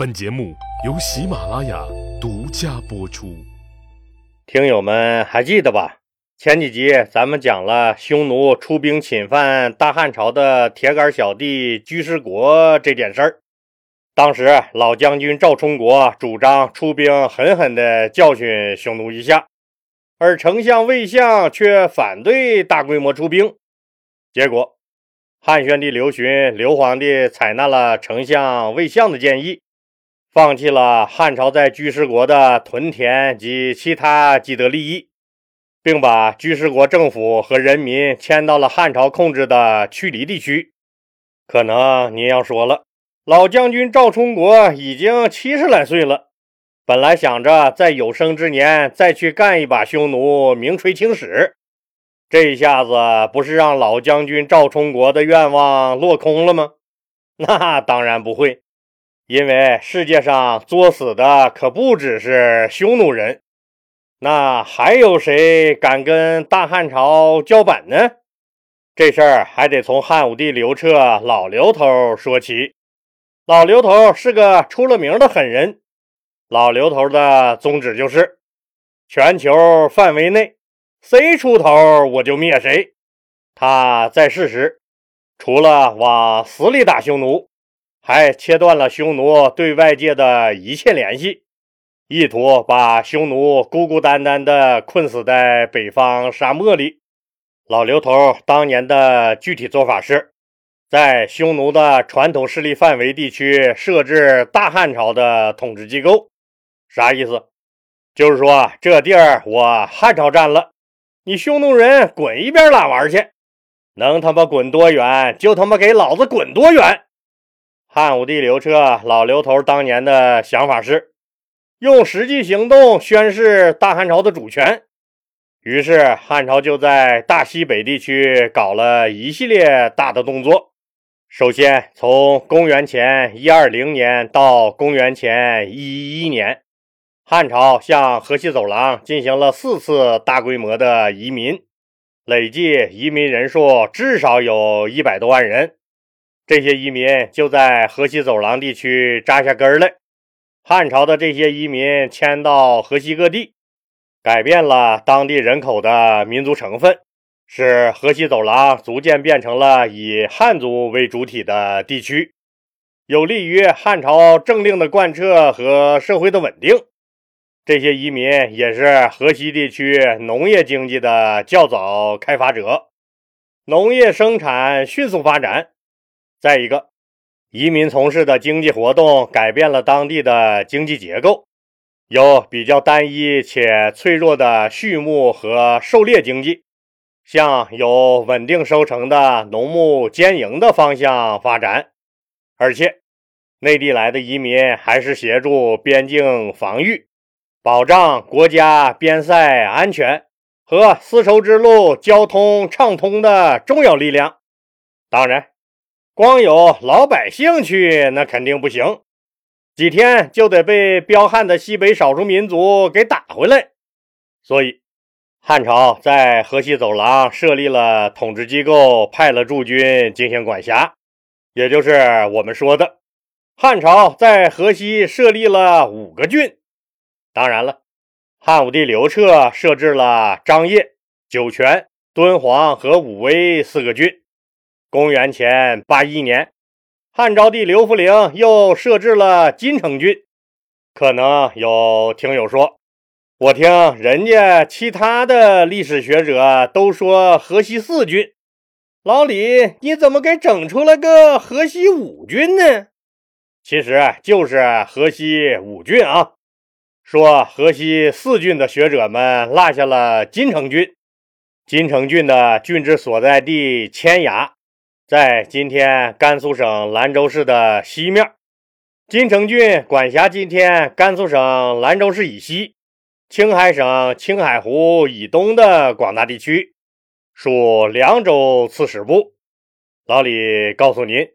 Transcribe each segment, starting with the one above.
本节目由喜马拉雅独家播出。听友们还记得吧？前几集咱们讲了匈奴出兵侵犯大汉朝的铁杆小弟居师国这件事儿。当时老将军赵充国主张出兵狠狠地教训匈奴一下，而丞相魏相却反对大规模出兵。结果，汉宣帝刘询刘皇帝采纳了丞相魏相的建议。放弃了汉朝在居师国的屯田及其他既得利益，并把居师国政府和人民迁到了汉朝控制的曲黎地区。可能您要说了，老将军赵充国已经七十来岁了，本来想着在有生之年再去干一把匈奴，名垂青史，这一下子不是让老将军赵充国的愿望落空了吗？那当然不会。因为世界上作死的可不只是匈奴人，那还有谁敢跟大汉朝叫板呢？这事儿还得从汉武帝刘彻老刘头说起。老刘头是个出了名的狠人，老刘头的宗旨就是：全球范围内谁出头我就灭谁。他在世时，除了往死里打匈奴。还切断了匈奴对外界的一切联系，意图把匈奴孤孤单单地困死在北方沙漠里。老刘头当年的具体做法是，在匈奴的传统势力范围地区设置大汉朝的统治机构。啥意思？就是说这地儿我汉朝占了，你匈奴人滚一边拉玩去，能他妈滚多远就他妈给老子滚多远。汉武帝刘彻老刘头当年的想法是，用实际行动宣示大汉朝的主权。于是汉朝就在大西北地区搞了一系列大的动作。首先，从公元前一二零年到公元前一一一年，汉朝向河西走廊进行了四次大规模的移民，累计移民人数至少有一百多万人。这些移民就在河西走廊地区扎下根来。汉朝的这些移民迁到河西各地，改变了当地人口的民族成分，使河西走廊逐渐变成了以汉族为主体的地区，有利于汉朝政令的贯彻和社会的稳定。这些移民也是河西地区农业经济的较早开发者，农业生产迅速发展。再一个，移民从事的经济活动改变了当地的经济结构，由比较单一且脆弱的畜牧和狩猎经济，向有稳定收成的农牧兼营的方向发展。而且，内地来的移民还是协助边境防御、保障国家边塞安全和丝绸之路交通畅通的重要力量。当然。光有老百姓去，那肯定不行，几天就得被彪悍的西北少数民族给打回来。所以，汉朝在河西走廊设立了统治机构，派了驻军进行管辖，也就是我们说的，汉朝在河西设立了五个郡。当然了，汉武帝刘彻设置了张掖、酒泉、敦煌和武威四个郡。公元前八一年，汉昭帝刘弗陵又设置了金城郡。可能有听友说，我听人家其他的历史学者都说河西四郡，老李你怎么给整出了个河西五郡呢？其实就是河西五郡啊。说河西四郡的学者们落下了金城郡。金城郡的郡治所在地千崖。在今天甘肃省兰州市的西面，金城郡管辖今天甘肃省兰州市以西、青海省青海湖以东的广大地区，属凉州刺史部。老李告诉您，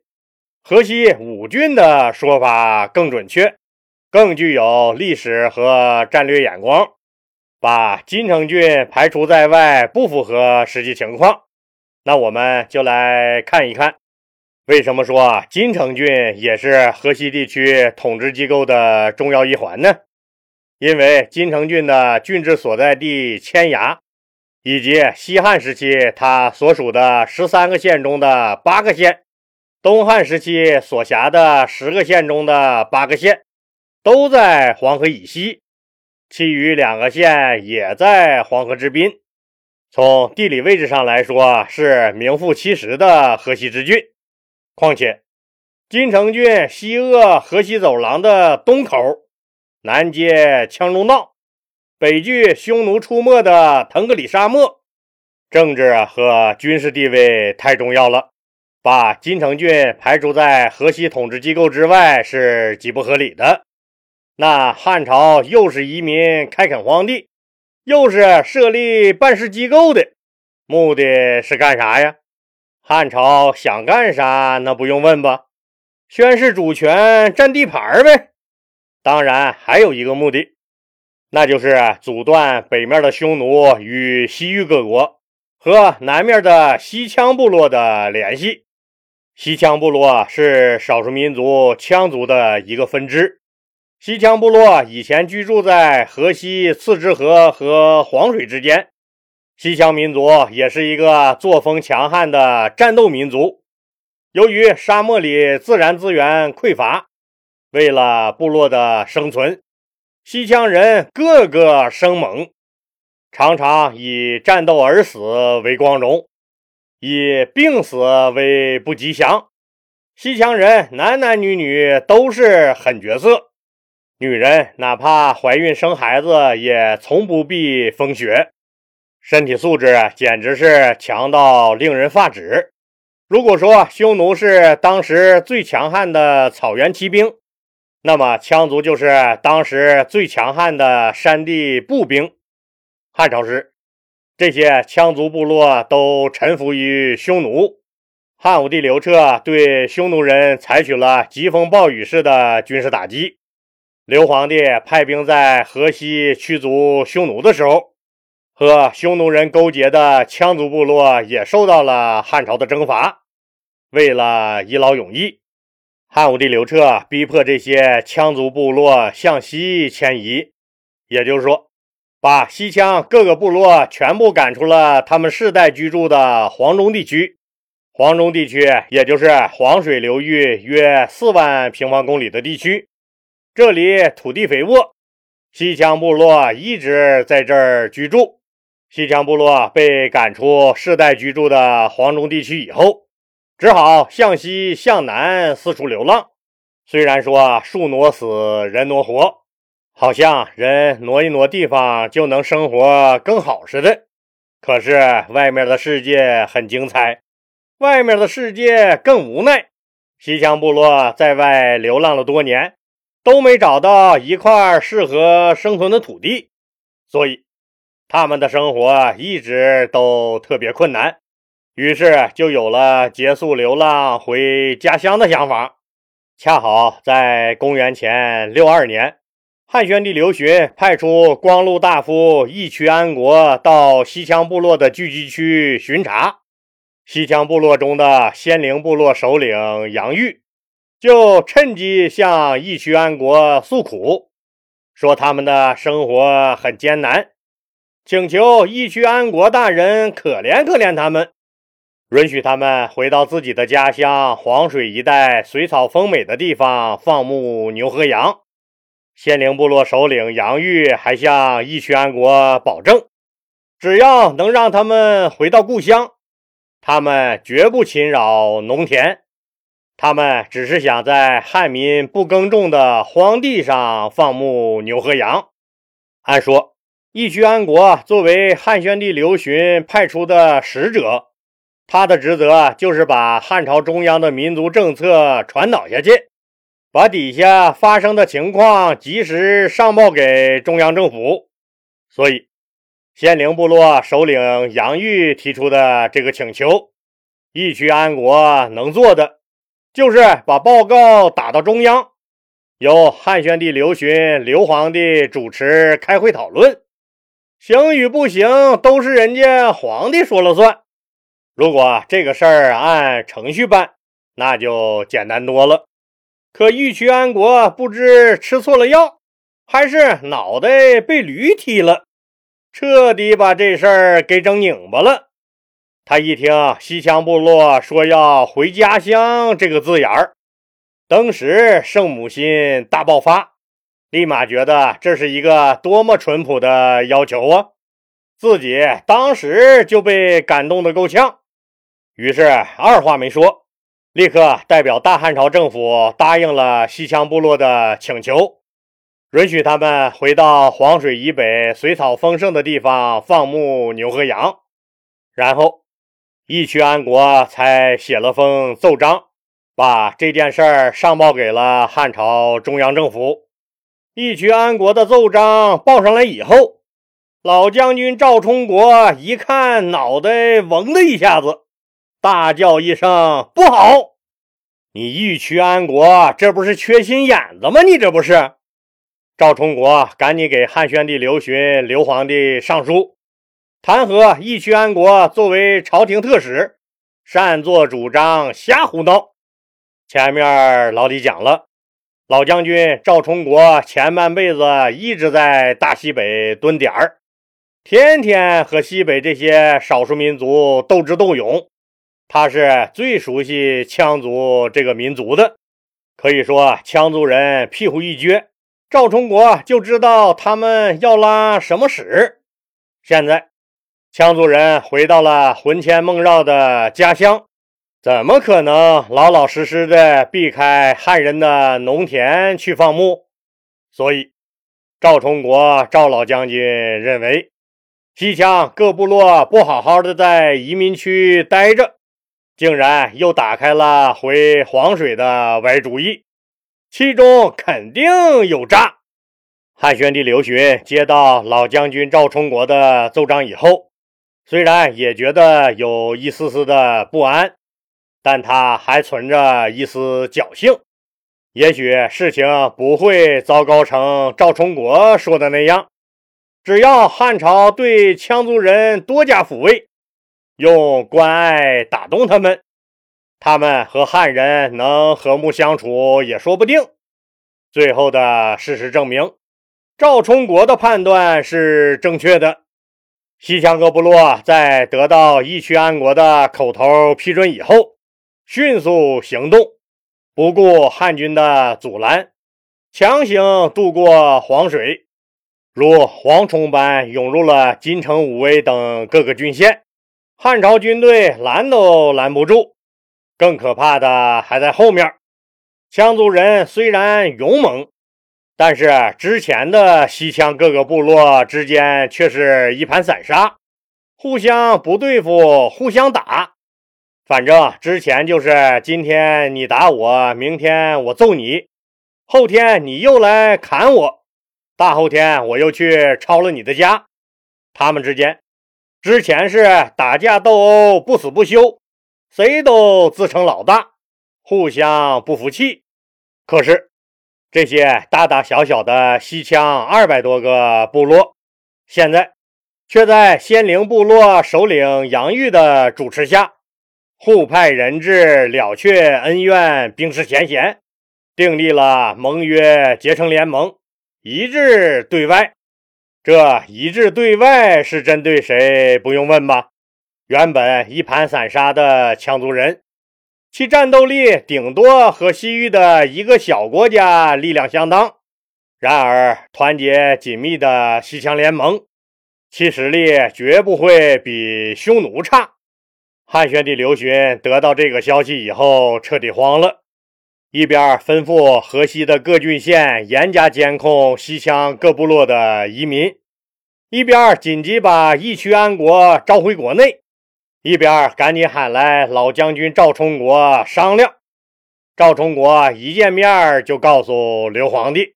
河西五郡的说法更准确，更具有历史和战略眼光，把金城郡排除在外，不符合实际情况。那我们就来看一看，为什么说金城郡也是河西地区统治机构的重要一环呢？因为金城郡的郡治所在地千崖，以及西汉时期它所属的十三个县中的八个县，东汉时期所辖的十个县中的八个县，都在黄河以西，其余两个县也在黄河之滨。从地理位置上来说，是名副其实的河西之郡。况且，金城郡西扼河西走廊的东口。南接羌戎道，北距匈奴出没的腾格里沙漠，政治和军事地位太重要了，把金城郡排除在河西统治机构之外是极不合理的。那汉朝又是移民开垦荒地，又是设立办事机构的，目的是干啥呀？汉朝想干啥，那不用问吧？宣示主权，占地盘呗。当然，还有一个目的，那就是阻断北面的匈奴与西域各国和南面的西羌部落的联系。西羌部落是少数民族羌族的一个分支。西羌部落以前居住在河西次之河和黄水之间。西羌民族也是一个作风强悍的战斗民族。由于沙漠里自然资源匮乏。为了部落的生存，西羌人个个生猛，常常以战斗而死为光荣，以病死为不吉祥。西羌人男男女女都是狠角色，女人哪怕怀孕生孩子也从不避风雪，身体素质简直是强到令人发指。如果说匈奴是当时最强悍的草原骑兵，那么，羌族就是当时最强悍的山地步兵。汉朝时，这些羌族部落都臣服于匈奴。汉武帝刘彻对匈奴人采取了疾风暴雨式的军事打击。刘皇帝派兵在河西驱逐匈奴的时候，和匈奴人勾结的羌族部落也受到了汉朝的征伐。为了一劳永逸。汉武帝刘彻逼迫这些羌族部落向西迁移，也就是说，把西羌各个部落全部赶出了他们世代居住的黄中地区。黄中地区也就是黄水流域约四万平方公里的地区，这里土地肥沃，西羌部落一直在这儿居住。西羌部落被赶出世代居住的黄中地区以后。只好向西向南四处流浪。虽然说树挪死，人挪活，好像人挪一挪地方就能生活更好似的。可是外面的世界很精彩，外面的世界更无奈。西羌部落在外流浪了多年，都没找到一块适合生存的土地，所以他们的生活一直都特别困难。于是就有了结束流浪回家乡的想法。恰好在公元前六二年，汉宣帝刘询派出光禄大夫义渠安国到西羌部落的聚集区巡查。西羌部落中的仙灵部落首领杨玉就趁机向义渠安国诉苦，说他们的生活很艰难，请求义渠安国大人可怜可怜他们。允许他们回到自己的家乡黄水一带水草丰美的地方放牧牛和羊。仙灵部落首领杨玉还向义渠安国保证，只要能让他们回到故乡，他们绝不侵扰农田。他们只是想在汉民不耕种的荒地上放牧牛和羊。按说，义渠安国作为汉宣帝刘询派出的使者。他的职责就是把汉朝中央的民族政策传导下去，把底下发生的情况及时上报给中央政府。所以，仙灵部落首领杨玉提出的这个请求，义渠安国能做的就是把报告打到中央，由汉宣帝刘询、刘皇帝主持开会讨论，行与不行都是人家皇帝说了算。如果这个事儿按程序办，那就简单多了。可玉渠安国不知吃错了药，还是脑袋被驴踢了，彻底把这事儿给整拧巴了。他一听西羌部落说要回家乡这个字眼儿，当时圣母心大爆发，立马觉得这是一个多么淳朴的要求啊！自己当时就被感动的够呛，于是二话没说。立刻代表大汉朝政府答应了西羌部落的请求，允许他们回到黄水以北水草丰盛的地方放牧牛和羊。然后，义渠安国才写了封奏章，把这件事儿上报给了汉朝中央政府。义渠安国的奏章报上来以后，老将军赵充国一看，脑袋嗡的一下子。大叫一声：“不好！你义渠安国，这不是缺心眼子吗？你这不是！”赵充国赶紧给汉宣帝刘询、刘皇帝上书，弹劾义渠安国作为朝廷特使，擅作主张，瞎胡闹。前面老李讲了，老将军赵充国前半辈子一直在大西北蹲点儿，天天和西北这些少数民族斗智斗勇。他是最熟悉羌族这个民族的，可以说羌族人屁股一撅，赵充国就知道他们要拉什么屎。现在羌族人回到了魂牵梦绕的家乡，怎么可能老老实实的避开汉人的农田去放牧？所以赵充国赵老将军认为，西羌各部落不好好的在移民区待着。竟然又打开了回黄水的歪主意，其中肯定有诈。汉宣帝刘询接到老将军赵充国的奏章以后，虽然也觉得有一丝丝的不安，但他还存着一丝侥幸，也许事情不会糟糕成赵充国说的那样。只要汉朝对羌族人多加抚慰。用关爱打动他们，他们和汉人能和睦相处也说不定。最后的事实证明，赵充国的判断是正确的。西羌各部落在得到义渠安国的口头批准以后，迅速行动，不顾汉军的阻拦，强行渡过黄水，如蝗虫般涌入了金城、武威等各个郡县。汉朝军队拦都拦不住，更可怕的还在后面。羌族人虽然勇猛，但是之前的西羌各个部落之间却是一盘散沙，互相不对付，互相打。反正之前就是今天你打我，明天我揍你，后天你又来砍我，大后天我又去抄了你的家。他们之间。之前是打架斗殴，不死不休，谁都自称老大，互相不服气。可是这些大大小小的西羌二百多个部落，现在却在仙灵部落首领杨玉的主持下，互派人质，了却恩怨，冰释前嫌，订立了盟约，结成联盟，一致对外。这一致对外是针对谁？不用问吧。原本一盘散沙的羌族人，其战斗力顶多和西域的一个小国家力量相当。然而，团结紧密的西羌联盟，其实力绝不会比匈奴差。汉宣帝刘询得到这个消息以后，彻底慌了。一边吩咐河西的各郡县严加监控西羌各部落的移民，一边紧急把义渠安国召回国内，一边赶紧喊来老将军赵充国商量。赵充国一见面就告诉刘皇帝，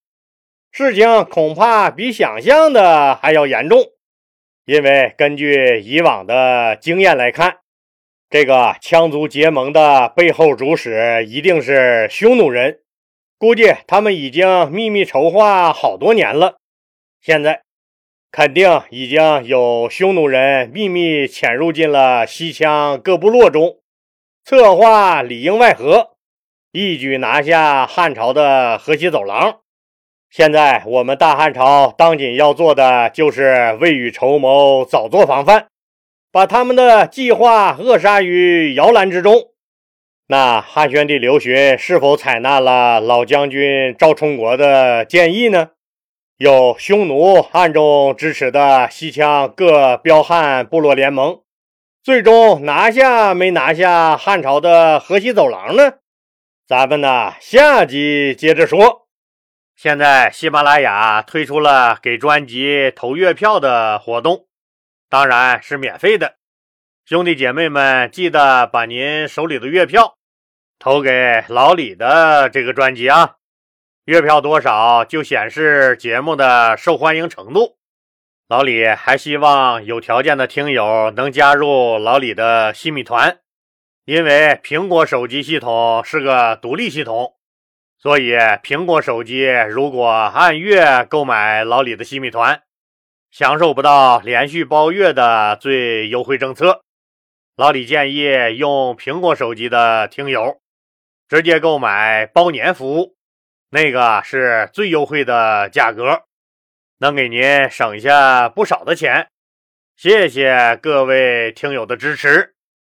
事情恐怕比想象的还要严重，因为根据以往的经验来看。这个羌族结盟的背后主使一定是匈奴人，估计他们已经秘密筹划好多年了。现在肯定已经有匈奴人秘密潜入进了西羌各部落中，策划里应外合，一举拿下汉朝的河西走廊。现在我们大汉朝当紧要做的就是未雨绸缪，早做防范，把他们的计划扼杀于摇篮之中。那汉宣帝刘询是否采纳了老将军赵充国的建议呢？有匈奴暗中支持的西羌各彪悍部落联盟，最终拿下没拿下汉朝的河西走廊呢？咱们呢，下集接着说。现在喜马拉雅推出了给专辑投月票的活动，当然是免费的。兄弟姐妹们，记得把您手里的月票投给老李的这个专辑啊！月票多少就显示节目的受欢迎程度。老李还希望有条件的听友能加入老李的西米团，因为苹果手机系统是个独立系统。所以，苹果手机如果按月购买老李的西米团，享受不到连续包月的最优惠政策。老李建议用苹果手机的听友直接购买包年服务，那个是最优惠的价格，能给您省下不少的钱。谢谢各位听友的支持。